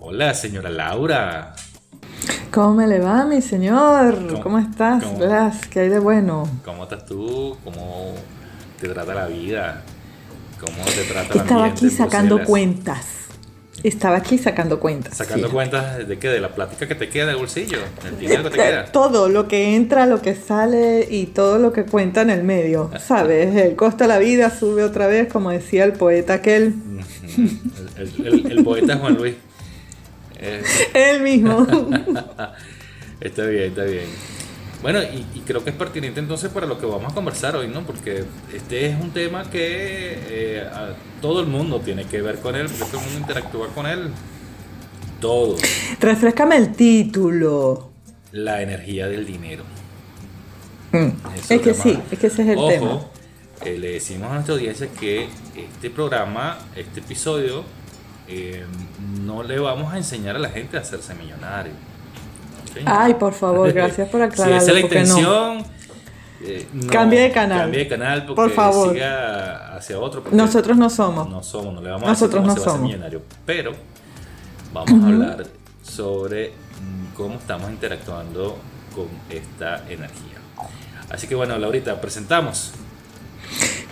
Hola, señora Laura. ¿Cómo me le va, mi señor? ¿Cómo, estás, Blas? ¿Qué hay de bueno? ¿Cómo estás tú? ¿Cómo te trata la vida? ¿Cómo te trata la Estaba aquí sacando cuentas. Estaba aquí sacando cuentas. ¿Sacando cuentas de qué? ¿De la plática que te queda del bolsillo? ¿El dinero que te queda? Todo, lo que entra, lo que sale y todo lo que cuenta en el medio. ¿Sabes? El costo de la vida sube otra vez, como decía el poeta aquel. el poeta Juan Luis. Eh. Él mismo. está bien, está bien. Bueno, y, creo que es pertinente entonces para lo que vamos a conversar hoy, ¿no? Porque este es un tema que eh, todo el mundo tiene que ver con él, porque todo el mundo interactúa con él. Todo. Refrescame el título. La energía del dinero. Mm. Es que sí, es que ese es el tema. Eh, le decimos a nuestra audiencia que este programa, este episodio, eh, no le vamos a enseñar a la gente a hacerse millonario. Ay, por favor, gracias por aclararlo. si esa es la intención, eh, cambie de canal. Cambie de canal porque por favor. siga hacia otro. Nosotros no somos. No somos, no le vamos Nosotros a decir cómo no millonario. Pero vamos a hablar sobre mm, cómo estamos interactuando con esta energía. Así que bueno, Laurita, presentamos.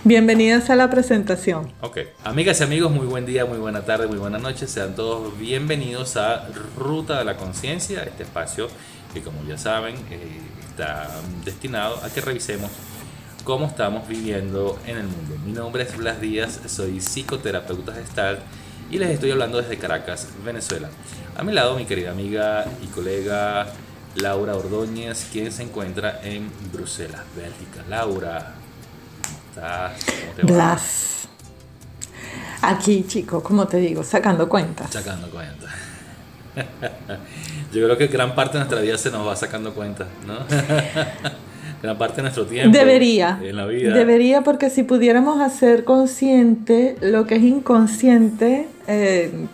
Bienvenidas a la presentación. Ok, amigas y amigos, muy buen día, muy buena tarde, muy buena noche. Sean todos bienvenidos a Ruta de la Conciencia, este espacio que como ya saben eh, está destinado a que revisemos cómo estamos viviendo en el mundo. Mi nombre es Blas Díaz, soy psicoterapeuta gestal y les estoy hablando desde Caracas, Venezuela. A mi lado mi querida amiga y colega Laura Ordóñez, quien se encuentra en Bruselas, Bélgica. Laura, Blas. Aquí, chicos, como te digo, sacando cuentas. Sacando cuentas. Yo creo que gran parte de nuestra vida se nos va sacando cuentas, ¿no? gran parte de nuestro tiempo. Debería. En la vida. Debería, porque si pudiéramos hacer consciente lo que es inconsciente, eh,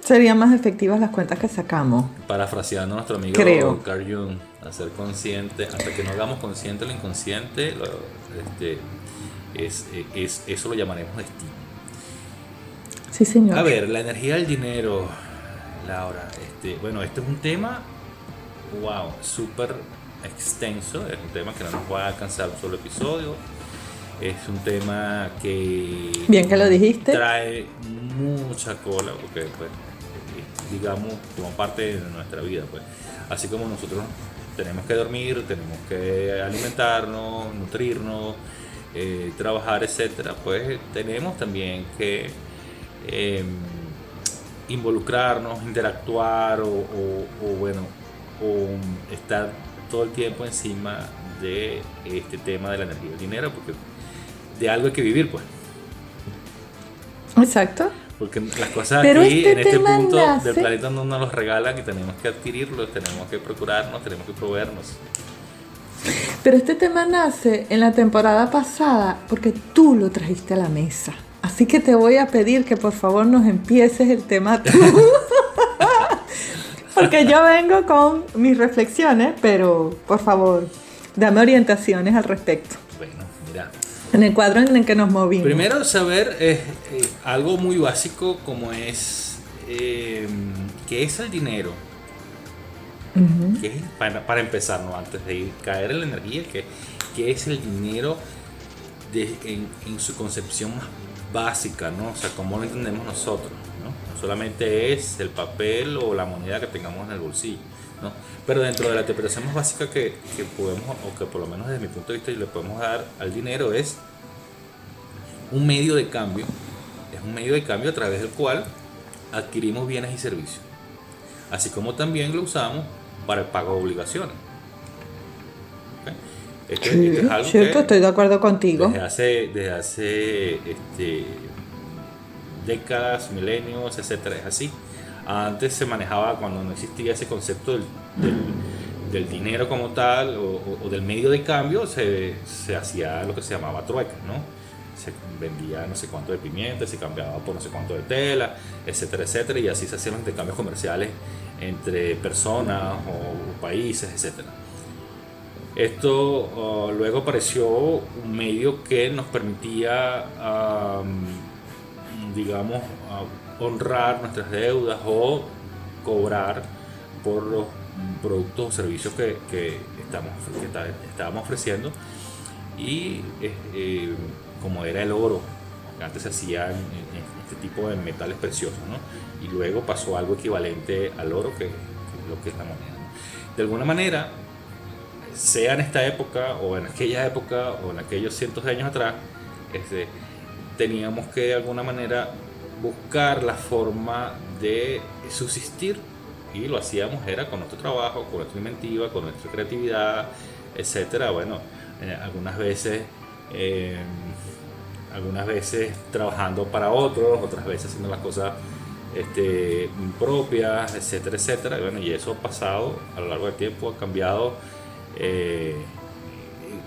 serían más efectivas las cuentas que sacamos. Parafraseando a nuestro amigo Carl Jung, hacer consciente, hasta que no hagamos consciente lo inconsciente, este, es, es, eso lo llamaremos destino. Sí, señor. A ver, la energía del dinero, Laura. Este, bueno, este es un tema, wow, súper extenso. Es un tema que no nos va a alcanzar un solo episodio. Es un tema que. Bien que lo dijiste. Trae mucha cola, porque, pues, digamos, como parte de nuestra vida, pues. Así como nosotros tenemos que dormir, tenemos que alimentarnos, nutrirnos eh, trabajar, etcétera, pues tenemos también que em, involucrarnos, interactuar o, bueno, o estar todo el tiempo encima de este tema de la energía del dinero, porque de algo hay que vivir, pues. Exacto. Porque las cosas aquí, este en este punto del planeta, no nos los regalan y tenemos que adquirirlos, tenemos que procurarnos, tenemos que proveernos. Pero este tema nace en la temporada pasada porque tú lo trajiste a la mesa. Así que te voy a pedir que por favor nos empieces el tema tú. porque yo vengo con mis reflexiones, pero por favor, dame orientaciones al respecto. Bueno, mira. En el cuadro en el que nos movimos. Primero saber eh, eh, algo muy básico como es eh, qué es el dinero para, empezar, ¿no? antes de caer en la energía, que, es el dinero en, su concepción más básica, ¿no? O sea, cómo lo entendemos nosotros, ¿no? solamente es el papel o la moneda que tengamos en el bolsillo, ¿no? Pero dentro de la interpretación más básica que, que podemos, o que por lo menos desde mi punto de vista le podemos dar al dinero es un medio de cambio, es un medio de cambio a través del cual adquirimos bienes y servicios. Así como también lo usamos para el pago de obligaciones. sí, cierto, estoy de acuerdo contigo. Desde hace, desde hace este, décadas, milenios, etcétera, es así. Antes se manejaba cuando no existía ese concepto del, del, dinero como tal o, del medio de cambio, se, se, hacía lo que se llamaba trueca, ¿no? Se vendía no sé cuánto de pimienta, se cambiaba por no sé cuánto de tela, etcétera, etcétera, y así se hacían los intercambios comerciales entre personas o países, etc. Esto uh, luego apareció un medio que nos permitía, digamos, honrar nuestras deudas o cobrar por los productos o servicios que, estamos, que estábamos ofreciendo. Y eh, como era el oro, antes se hacía en, este tipo de metales preciosos, ¿no? y luego pasó algo equivalente al oro, que, es lo que es la moneda. De alguna manera, sea en esta época o en aquella época o en aquellos cientos de años atrás, este, teníamos que de alguna manera buscar la forma de subsistir y lo hacíamos era con nuestro trabajo, con nuestra inventiva, con nuestra creatividad, etcétera. Bueno, eh, algunas veces eh, algunas veces trabajando para otros, otras veces haciendo las cosas este, propias, etcétera, etcétera. Y, bueno, y eso ha pasado a lo largo del tiempo, ha cambiado, eh,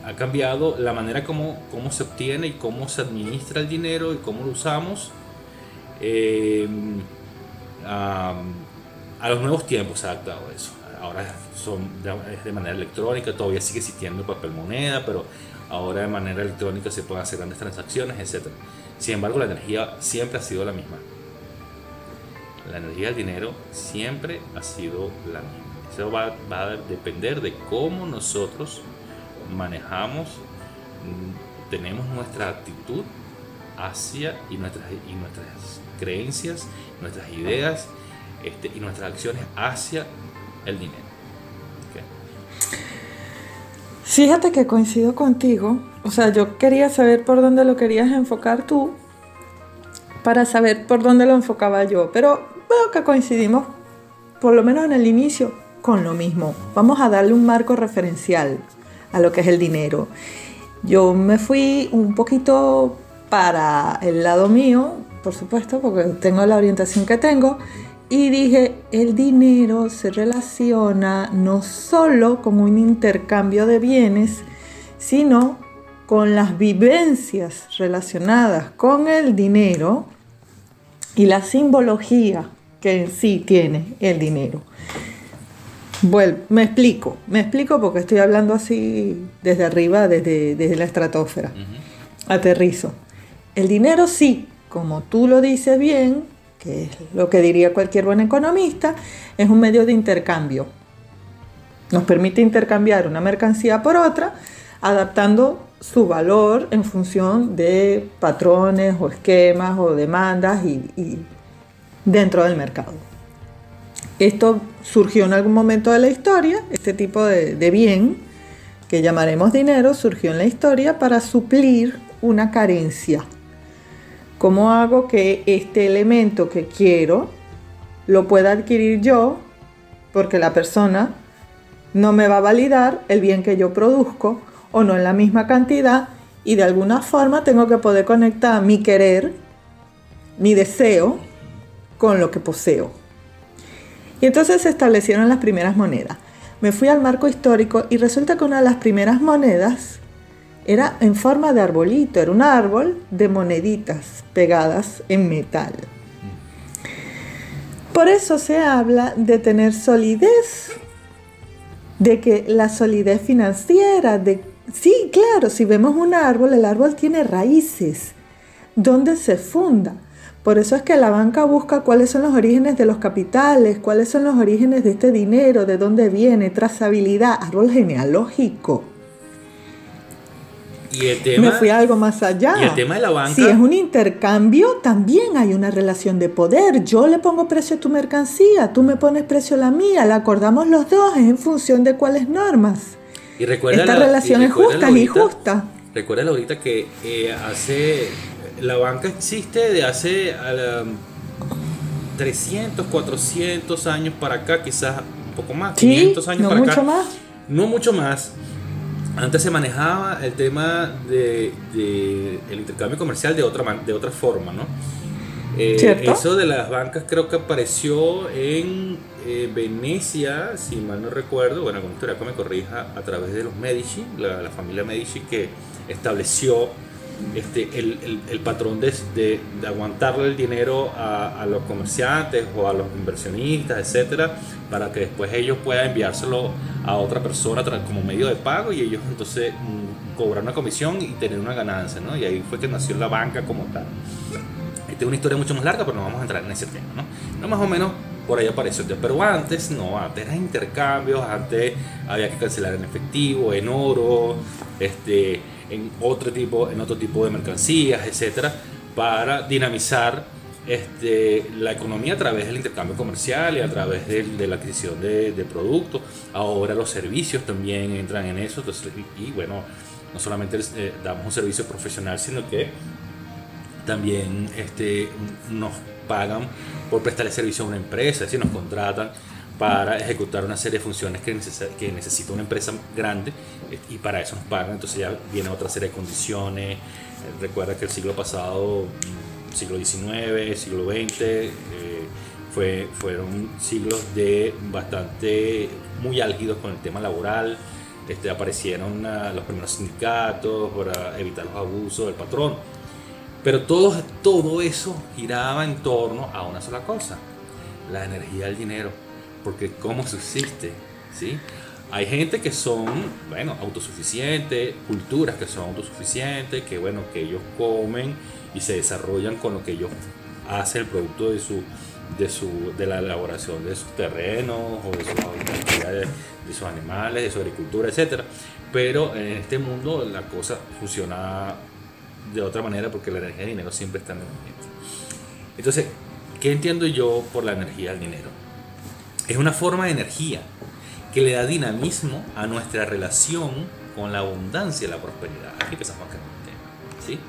ha cambiado la manera como, cómo se obtiene y cómo se administra el dinero y cómo lo usamos. Eh, a, los nuevos tiempos se ha adaptado eso. Ahora son es de manera electrónica, todavía sigue existiendo papel moneda, pero ahora de manera electrónica se pueden hacer grandes transacciones, etc. Sin embargo, la energía siempre ha sido la misma. La energía del dinero siempre ha sido la misma. Eso va, a depender de cómo nosotros manejamos, mm, tenemos nuestra actitud hacia y nuestras, y nuestras creencias, nuestras ideas este, y nuestras acciones hacia el dinero. Fíjate que coincido contigo. O sea, yo quería saber por dónde lo querías enfocar tú para saber por dónde lo enfocaba yo. Pero veo que coincidimos, por lo menos en el inicio, con lo mismo. Vamos a darle un marco referencial a lo que es el dinero. Yo me fui un poquito para el lado mío, por supuesto, porque tengo la orientación que tengo, y dije, el dinero se relaciona no solo con un intercambio de bienes, sino con las vivencias relacionadas con el dinero y la simbología que en sí tiene el dinero. Bueno, me explico, me explico porque estoy hablando así desde arriba, desde, desde la estratosfera. Aterrizo. El dinero sí, como tú lo dices bien, que es lo que diría cualquier buen economista, es un medio de intercambio. Nos permite intercambiar una mercancía por otra, adaptando su valor en función de patrones o esquemas o demandas y, dentro del mercado. Esto surgió en algún momento de la historia, este tipo de, de bien que llamaremos dinero surgió en la historia para suplir una carencia ¿Cómo hago que este elemento que quiero lo pueda adquirir yo? Porque la persona no me va a validar el bien que yo produzco o no en la misma cantidad y de alguna forma tengo que poder conectar mi querer, mi deseo con lo que poseo. Y entonces se establecieron las primeras monedas. Me fui al marco histórico y resulta que una de las primeras monedas era en forma de arbolito, era un árbol de moneditas pegadas en metal. Por eso se habla de tener solidez, de que la solidez financiera, de sí, claro, si vemos un árbol, el árbol tiene raíces, donde se funda. Por eso es que la banca busca cuáles son los orígenes de los capitales, cuáles son los orígenes de este dinero, de dónde viene, trazabilidad, árbol genealógico me fui algo más allá. Y el tema de la banca. Si es un intercambio, también hay una relación de poder. Yo le pongo precio a tu mercancía, tú me pones precio a la mía, la acordamos los dos, es en función de cuáles normas. Y recuerda Esta relación es justa y justa. Recuerda ahorita que eh, hace. La banca existe de hace 300, 400 años para acá, quizás un poco más, 500 años no para mucho Más. No mucho más antes se manejaba el tema de, el intercambio comercial de otra de otra forma, ¿no? Eh, eso de las bancas creo que apareció en eh, Venecia, si mal no recuerdo, bueno, historia que me corrija, a través de los Medici, la, familia Medici que estableció este, el, el, patrón de, aguantarle el dinero a, los comerciantes o a los inversionistas, etcétera, para que después ellos puedan enviárselo a otra persona como medio de pago y ellos entonces mm, cobrar una comisión y tener una ganancia, ¿no? Y ahí fue que nació la banca como tal. Esta es una historia mucho más larga, pero no vamos a entrar en ese tema, ¿no? No más o menos por ahí apareció. Pero antes no, antes eran intercambios, antes había que cancelar en efectivo, en oro, este, en otro tipo, en otro tipo de mercancías, etcétera, para dinamizar este, la economía a través del intercambio comercial y a través de, la adquisición de, productos. Ahora los servicios también entran en eso. y, bueno, no solamente eh, damos un servicio profesional, sino que también este, nos pagan por prestarle servicio a una empresa, es decir, nos contratan para ejecutar una serie de funciones que, que necesita una empresa grande eh, y para eso nos pagan, entonces ya viene otra serie de condiciones. Eh, recuerda que el siglo pasado, mm, siglo XIX, siglo XX, eh, fue, fueron siglos de bastante muy álgidos con el tema laboral. Este, aparecieron los primeros sindicatos para evitar los abusos del patrón pero todo, todo eso giraba en torno a una sola cosa, la energía del dinero. Porque ¿cómo subsiste? ¿Sí? Hay gente que son, bueno, autosuficientes, culturas que son autosuficientes, que bueno, que ellos comen y se desarrollan con lo que ellos hacen, el producto de su, de su, de la elaboración de sus terrenos o de sus actividades, de sus animales, de su agricultura, etc. Pero en este mundo la cosa funciona de otra manera porque la energía del dinero siempre está en el movimiento. Entonces, ¿qué entiendo yo por la energía del dinero? Es una forma de energía que le da dinamismo a nuestra relación con la abundancia y la prosperidad. Aquí empezamos a el tema. ¿sí?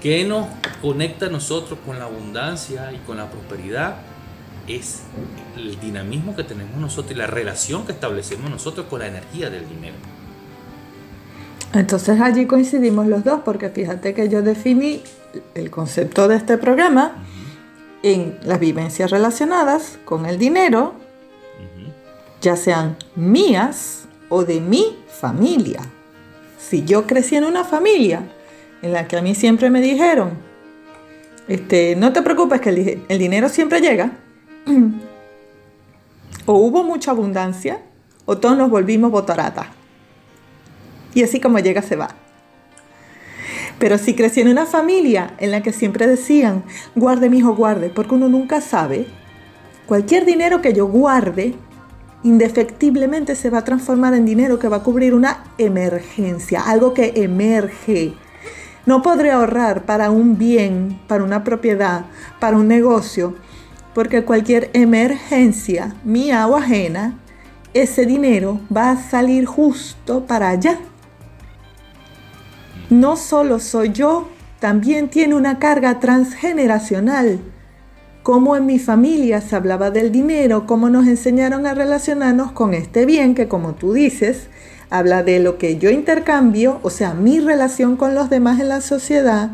¿Qué nos conecta a nosotros con la abundancia y con la prosperidad? Es el dinamismo que tenemos nosotros y la relación que establecemos nosotros con la energía del dinero. Entonces allí coincidimos los dos, porque fíjate que yo definí el concepto de este programa en las vivencias relacionadas con el dinero, ya sean mías o de mi familia. Si yo crecí en una familia en la que a mí siempre me dijeron, este, no te preocupes que el, el dinero siempre llega, o hubo mucha abundancia, o todos nos volvimos botarata. Y así como llega, se va. Pero si crecí en una familia en la que siempre decían, guarde mi hijo, guarde, porque uno nunca sabe, cualquier dinero que yo guarde, indefectiblemente se va a transformar en dinero que va a cubrir una emergencia, algo que emerge. No podré ahorrar para un bien, para una propiedad, para un negocio, porque cualquier emergencia, mía o ajena, ese dinero va a salir justo para allá no solo soy yo, también tiene una carga transgeneracional. Como en mi familia se hablaba del dinero, cómo nos enseñaron a relacionarnos con este bien que como tú dices, habla de lo que yo intercambio, o sea, mi relación con los demás en la sociedad,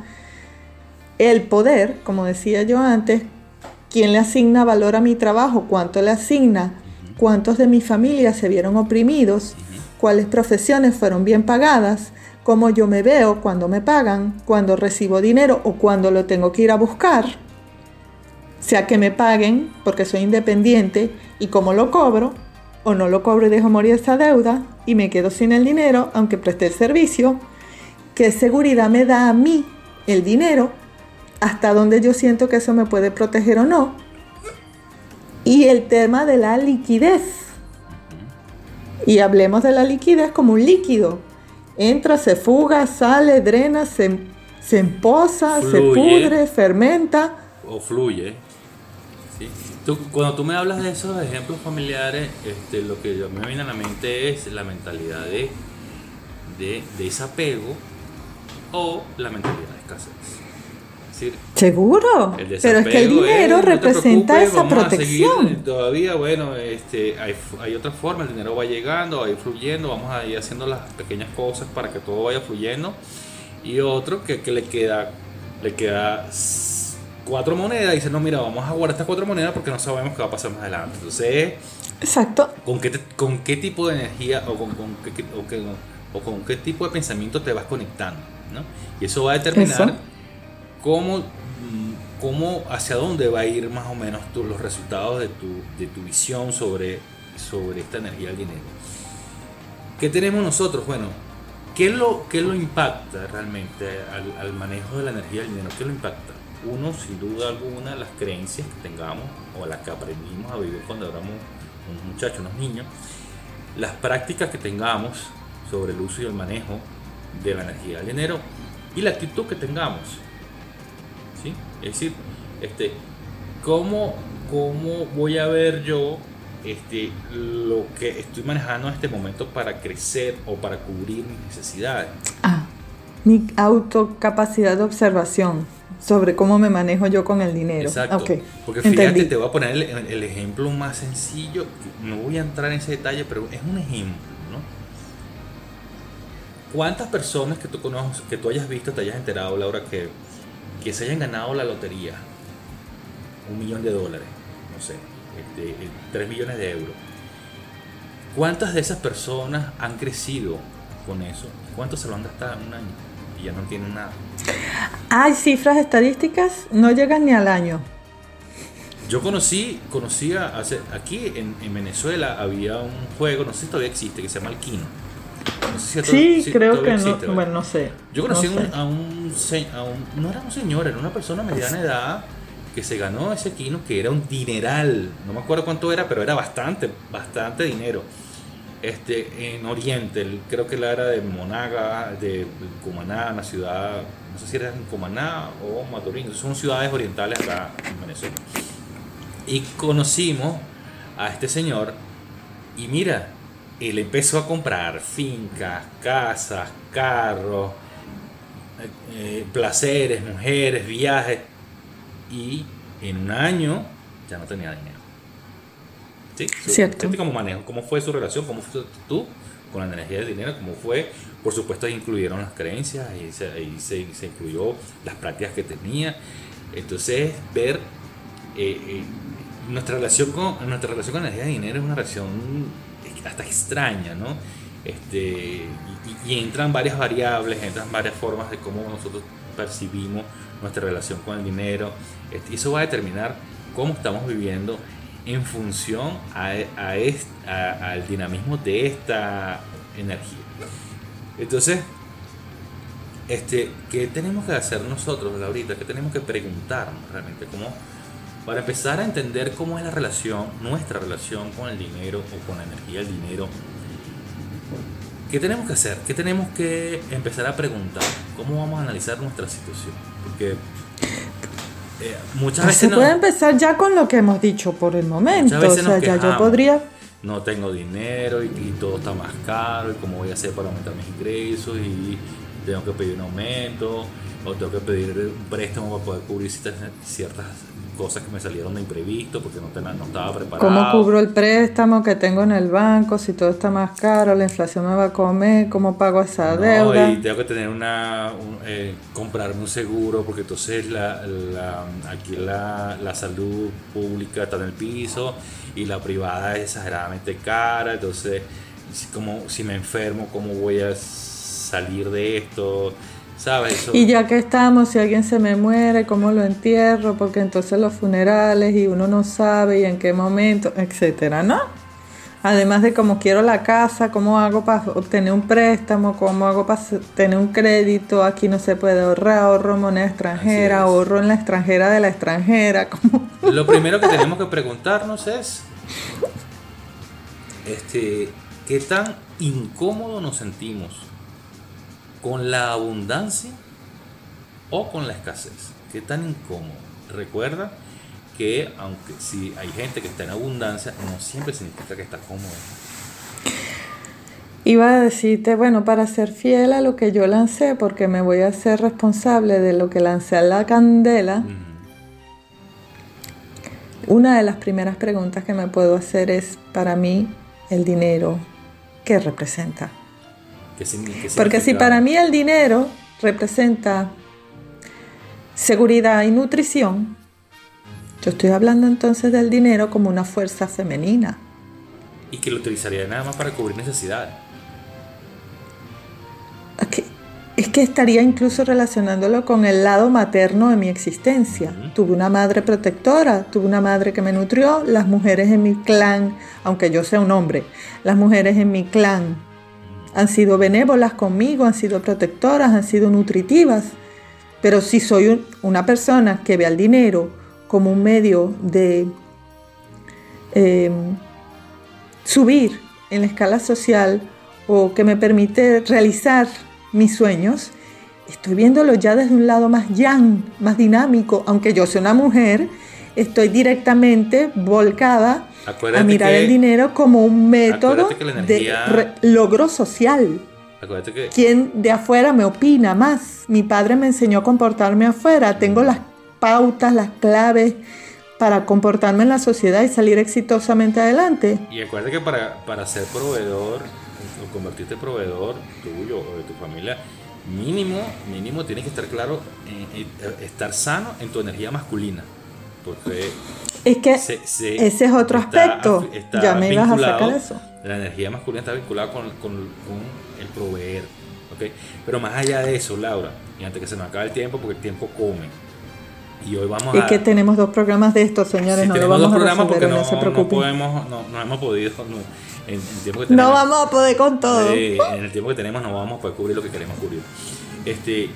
el poder, como decía yo antes, quién le asigna valor a mi trabajo, cuánto le asigna, cuántos de mi familia se vieron oprimidos, cuáles profesiones fueron bien pagadas, cómo yo me veo cuando me pagan, cuando recibo dinero o cuando lo tengo que ir a buscar, sea que me paguen porque soy independiente y cómo lo cobro, o no lo cobro y dejo morir esa deuda y me quedo sin el dinero aunque presté el servicio, qué seguridad me da a mí el dinero, hasta donde yo siento que eso me puede proteger o no, y el tema de la liquidez. Y hablemos de la liquidez como un líquido entra, se fuga, sale, drena, se, se emposa, se pudre, fermenta. O fluye. cuando tú me hablas de esos ejemplos familiares, este, lo que me viene a la mente es la mentalidad de, de desapego o la mentalidad de escasez. Seguro, pero es que el dinero representa esa protección. todavía, bueno, este, hay, hay otra forma, el dinero va llegando, va a ir fluyendo, vamos a ir haciendo las pequeñas cosas para que todo vaya fluyendo. Y otro que, que le queda, le queda cuatro monedas y dice, no, mira, vamos a guardar estas cuatro monedas porque no sabemos qué va a pasar más adelante. Entonces, Exacto. ¿con qué, con qué tipo de energía o con, con qué, o, o con qué tipo de pensamiento te vas conectando? ¿no? Y eso va a determinar cómo, cómo, hacia dónde va a ir más o menos los resultados de tu, de tu visión sobre, sobre esta energía del dinero. ¿Qué tenemos nosotros? Bueno, ¿qué lo, qué lo impacta realmente al, al manejo de la energía del dinero? ¿Qué lo impacta? Uno, sin duda alguna, las creencias que tengamos o las que aprendimos a vivir cuando éramos unos muchachos, unos niños, las prácticas que tengamos sobre el uso y el manejo de la energía del dinero y la actitud que tengamos. Es decir, este, ¿cómo, ¿cómo voy a ver yo este, lo que estoy manejando en este momento para crecer o para cubrir mis necesidades? Ah, mi autocapacidad de observación sobre cómo me manejo yo con el dinero. Exacto. Porque fíjate, te voy a poner el, ejemplo más sencillo. No voy a entrar en ese detalle, pero es un ejemplo, ¿no? ¿Cuántas personas que tú conoces, que tú hayas visto, te hayas enterado, Laura, que, que se hayan ganado la lotería? Un millón de dólares, no sé, este, tres millones de euros. ¿Cuántas de esas personas han crecido con eso? ¿Cuántos se lo han gastado en un año? Y ya no tienen nada. Hay cifras estadísticas, no llegan ni al año. Yo conocí, conocía hace, aquí en, Venezuela había un juego, no sé si todavía existe, que se llama Alquino. No sé si sí, creo que no, bueno, no sé. Yo conocí a, un, no era un señor, era una persona mediana edad que se ganó ese Quino que era un dineral, no me acuerdo cuánto era, pero era bastante, bastante dinero este, en Oriente, creo que la era de Monaga, de Cumaná, una ciudad, no sé si era en Cumaná o Maturín, son ciudades orientales acá en Venezuela. Y conocimos a este señor y mira, él empezó a comprar fincas, casas, carros, eh, placeres, mujeres, viajes y en un año ya no tenía dinero. Cierto. ¿Cómo manejo? ¿Cómo fue su relación? ¿Cómo fue tú con la energía del dinero? ¿Cómo fue? Por supuesto, incluyeron las creencias y se, se, incluyó las prácticas que tenía. Entonces, ver eh, eh, nuestra, relación con, nuestra relación con la energía del dinero es una relación hasta extraña, ¿no? Este, y, entran varias variables, entran varias formas de cómo nosotros percibimos nuestra relación con el dinero. Este, eso va a determinar cómo estamos viviendo en función a, a, al dinamismo de esta energía. Entonces, este, ¿qué tenemos que hacer nosotros, ahorita? ¿Qué tenemos que preguntarnos realmente? ¿Cómo, para empezar a entender cómo es la relación, nuestra relación con el dinero o con la energía del dinero, ¿qué tenemos que hacer? ¿Qué tenemos que empezar a preguntar? ¿Cómo vamos a analizar nuestra situación? Porque eh, muchas veces Se puede empezar ya con lo que hemos dicho por el momento. O sea, ya yo podría. No tengo dinero y, todo está más caro. ¿Y cómo voy a hacer para aumentar mis ingresos? Y tengo que pedir un aumento. O tengo que pedir un préstamo para poder cubrir ciertas cosas que me salieron de imprevisto porque no, no estaba preparado. ¿Cómo cubro el préstamo que tengo en el banco? Si todo está más caro, la inflación me va a comer, ¿cómo pago esa deuda? Y tengo que tener una, eh, comprarme un seguro porque entonces la, aquí la, la salud pública está en el piso y la privada es exageradamente cara, entonces como si me enfermo, ¿cómo voy a salir de esto? Y ya que estamos, si alguien se me muere, ¿cómo lo entierro? Porque entonces los funerales y uno no sabe y en qué momento, etcétera, ¿no? Además de cómo quiero la casa, cómo hago para obtener un préstamo, cómo hago para tener un crédito, aquí no se puede ahorrar, ahorro moneda extranjera, ahorro en la extranjera de la extranjera. Lo primero que tenemos que preguntarnos es, este, ¿qué tan incómodo nos sentimos con la abundancia o con la escasez. ¿Qué tan incómodo? Recuerda que aunque si hay gente que está en abundancia, no siempre significa que está cómodo. Iba a decirte, bueno, para ser fiel a lo que yo lancé, porque me voy a hacer responsable de lo que lancé a la candela, una de las primeras preguntas que me puedo hacer es, para mí, el dinero, ¿qué representa? Porque si para mí el dinero representa seguridad y nutrición, yo estoy hablando entonces del dinero como una fuerza femenina. Y que lo utilizaría nada más para cubrir necesidades. Es que estaría incluso relacionándolo con el lado materno de mi existencia. Tuve una madre protectora, tuve una madre que me nutrió, las mujeres en mi clan, aunque yo sea un hombre, las mujeres en mi clan han sido benévolas conmigo, han sido protectoras, han sido nutritivas. Pero si soy una persona que ve al dinero como un medio de em, subir en la escala social o que me permite realizar mis sueños, estoy viéndolo ya desde un lado más yang, más dinámico, aunque yo soy una mujer, estoy directamente volcada a mirar el dinero como un método de logro social. Que, ¿Quién de afuera me opina más? Mi padre me enseñó a comportarme afuera, tengo las pautas, las claves para comportarme en la sociedad y salir exitosamente adelante. Y acuérdate que para, para ser proveedor o convertirte en proveedor tuyo o de tu familia, mínimo, mínimo tienes que estar claro, en, estar sano en tu energía masculina. Porque es que ese es otro aspecto. ya me ibas a sacar eso. La energía masculina está vinculada con, con, el proveer. ¿okay? Pero más allá de eso, Laura, y antes que se nos acabe el tiempo, porque el tiempo come. Y hoy vamos es que tenemos dos programas de estos, señores. no tenemos dos programas porque no, se no, podemos, no, no hemos podido. en el tiempo que tenemos, no vamos a poder con todo. en el tiempo que tenemos no vamos a poder cubrir lo que queremos cubrir. Este,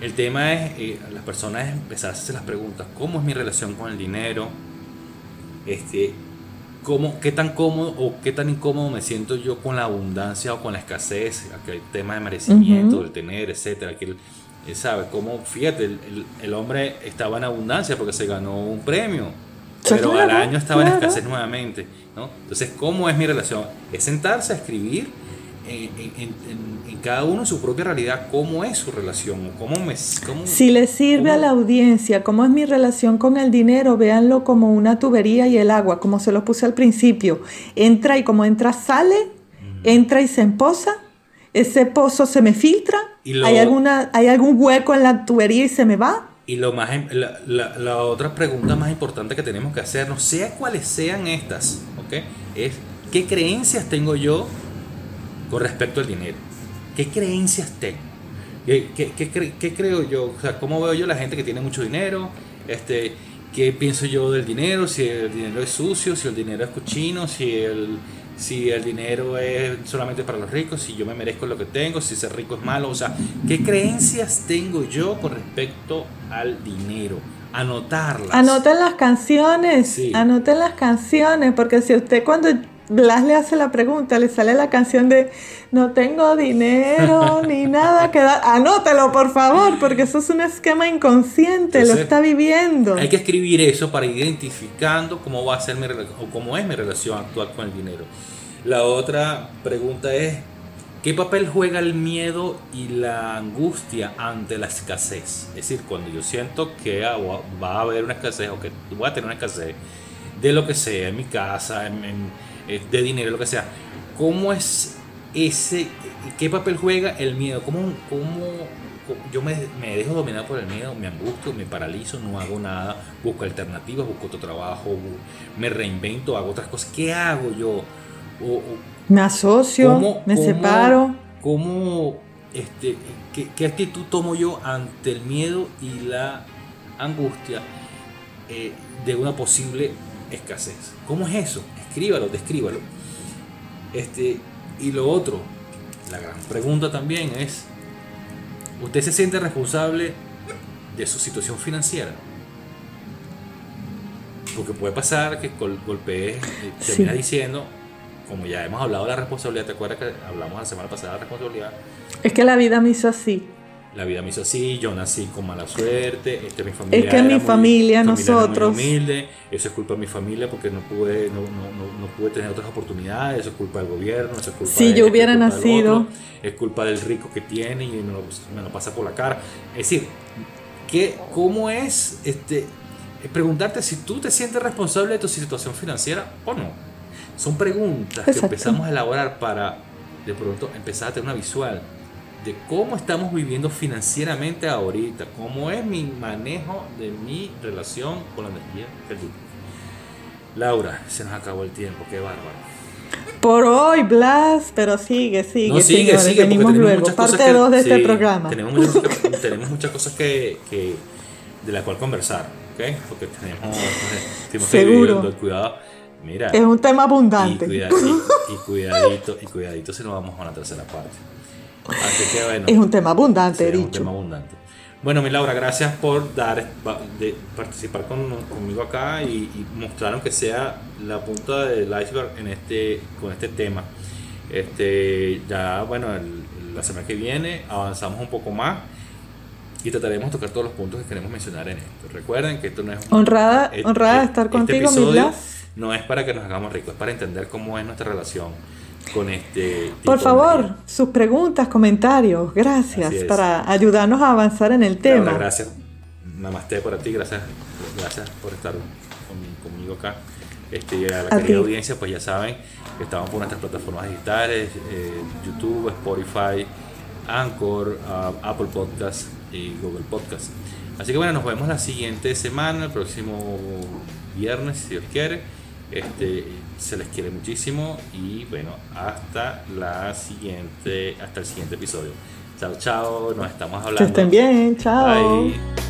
el tema es, eh, las personas empezar a hacerse las preguntas, ¿cómo es mi relación con el dinero? Este, ¿cómo, ¿Qué tan cómodo o qué tan incómodo me siento yo con la abundancia o con la escasez? Aquel tema de merecimiento, del tener, etcétera. Que él sabe cómo, fíjate, el, el, hombre estaba en abundancia porque se ganó un premio, pero al año estaba en escasez nuevamente. ¿no? Entonces, ¿cómo es mi relación? Es sentarse a escribir en, cada uno su propia realidad, cómo es su relación, cómo me... si le sirve a la audiencia, cómo es mi relación con el dinero, véanlo como una tubería y el agua, como se lo puse al principio. Entra y como entra, sale, entra y se empoza, ese pozo se me filtra, ¿Hay, alguna, hay algún hueco en la tubería y se me va. Y lo más, la, la, la otra pregunta más importante que tenemos que hacernos, sea cuales sean estas, ¿ok? Es, ¿qué creencias tengo yo con respecto al dinero. ¿Qué creencias tengo? ¿Qué, qué, creo yo? O sea, ¿cómo veo yo la gente que tiene mucho dinero? Este, ¿Qué pienso yo del dinero? Si el dinero es sucio, si el dinero es cochino, si el, si el dinero es solamente para los ricos, si yo me merezco lo que tengo, si ser rico es malo. O sea, ¿qué creencias tengo yo con respecto al dinero? Anotarlas. Anoten las canciones. Sí. Anoten las canciones, porque si usted cuando Blas le hace la pregunta, le sale la canción de no tengo dinero ni nada que dar. Anótelo, por favor, porque eso es un esquema inconsciente, lo está viviendo. Hay que escribir eso para identificando cómo va a ser mi o cómo es mi relación actual con el dinero. La otra pregunta es ¿qué papel juega el miedo y la angustia ante la escasez? Es decir, cuando yo siento que va a haber una escasez o que voy a tener una escasez de lo que sea, en mi casa, en eh, de dinero, lo que sea. ¿Cómo es ese, qué papel juega el miedo? ¿Cómo, cómo, yo me, me, dejo dominar por el miedo, me angustio, me paralizo, no hago nada, busco alternativas, busco otro trabajo, me reinvento, hago otras cosas? ¿Qué hago yo? me asocio, me separo. ¿Cómo, este, qué, qué, actitud tomo yo ante el miedo y la angustia eh, de una posible escasez? ¿Cómo es eso? Escríbalo, descríbalo. Este, y lo otro, la gran pregunta también es, ¿usted se siente responsable de su situación financiera? Porque puede pasar que golpees, eh, terminas diciendo, como ya hemos hablado de la responsabilidad, ¿te acuerdas que hablamos la semana pasada de la responsabilidad? Es que la vida me hizo así la vida me hizo así, yo nací con mala suerte, este, mi familia es que mi familia, nosotros, humilde, eso es culpa de mi familia porque no pude, no, no, no, pude tener otras oportunidades, eso es culpa del gobierno, eso es culpa si yo hubiera nacido, es culpa del rico que tiene y me lo, me lo, pasa por la cara. Es decir, ¿qué, ¿cómo es este, preguntarte si tú te sientes responsable de tu situación financiera o no? Son preguntas que empezamos a elaborar para de pronto empezar a tener una visual de cómo estamos viviendo financieramente ahorita, cómo es mi manejo de mi relación con la energía del Laura, se nos acabó el tiempo, qué bárbaro. Por hoy, Blas, pero sigue, sigue. No, sigue, sigue. Venimos luego. Parte que- 2 de este programa. Tenemos muchas, cosas- tenemos muchas cosas que, que, de la cual conversar, ¿ok? Porque tenemos, tenemos que Seguro. vivir el cuidado. Mira, Es un tema y, abundante. cuida- y- y cuidadito, y cuidadito si nos vamos a una tercera parte. Así que bueno. Es un tema abundante, Sí, he es un dicho. tema abundante. Bueno, mi Laura, gracias por dar, de participar con- conmigo acá y, y mostrar aunque sea la punta del iceberg en este, con este tema. Este, ya, bueno, el- la semana que viene avanzamos un poco más y trataremos de tocar todos los puntos que queremos mencionar en esto. Recuerden que esto no es Honrada- et- honrada de et- estar contigo, mi episodio. No es para que nos hagamos ricos, es para entender cómo es nuestra relación con este. tipo Por de favor, energía. sus preguntas, comentarios, gracias, para ayudarnos a avanzar en el tema. gracias. Namaste para ti, gracias, gracias por estar con- conmigo acá. Este, y a la A querida ti. audiencia, pues ya saben estamos por nuestras plataformas digitales, eh, YouTube, Spotify, Anchor, ah, Apple Podcast y Google Podcast. Así que bueno, nos vemos la siguiente semana, el próximo viernes, si Dios quiere. Este, se les quiere muchísimo y bueno, hasta la siguiente, hasta el siguiente episodio. Chao, chao, nos estamos hablando. Que estén bien, chao. Bye.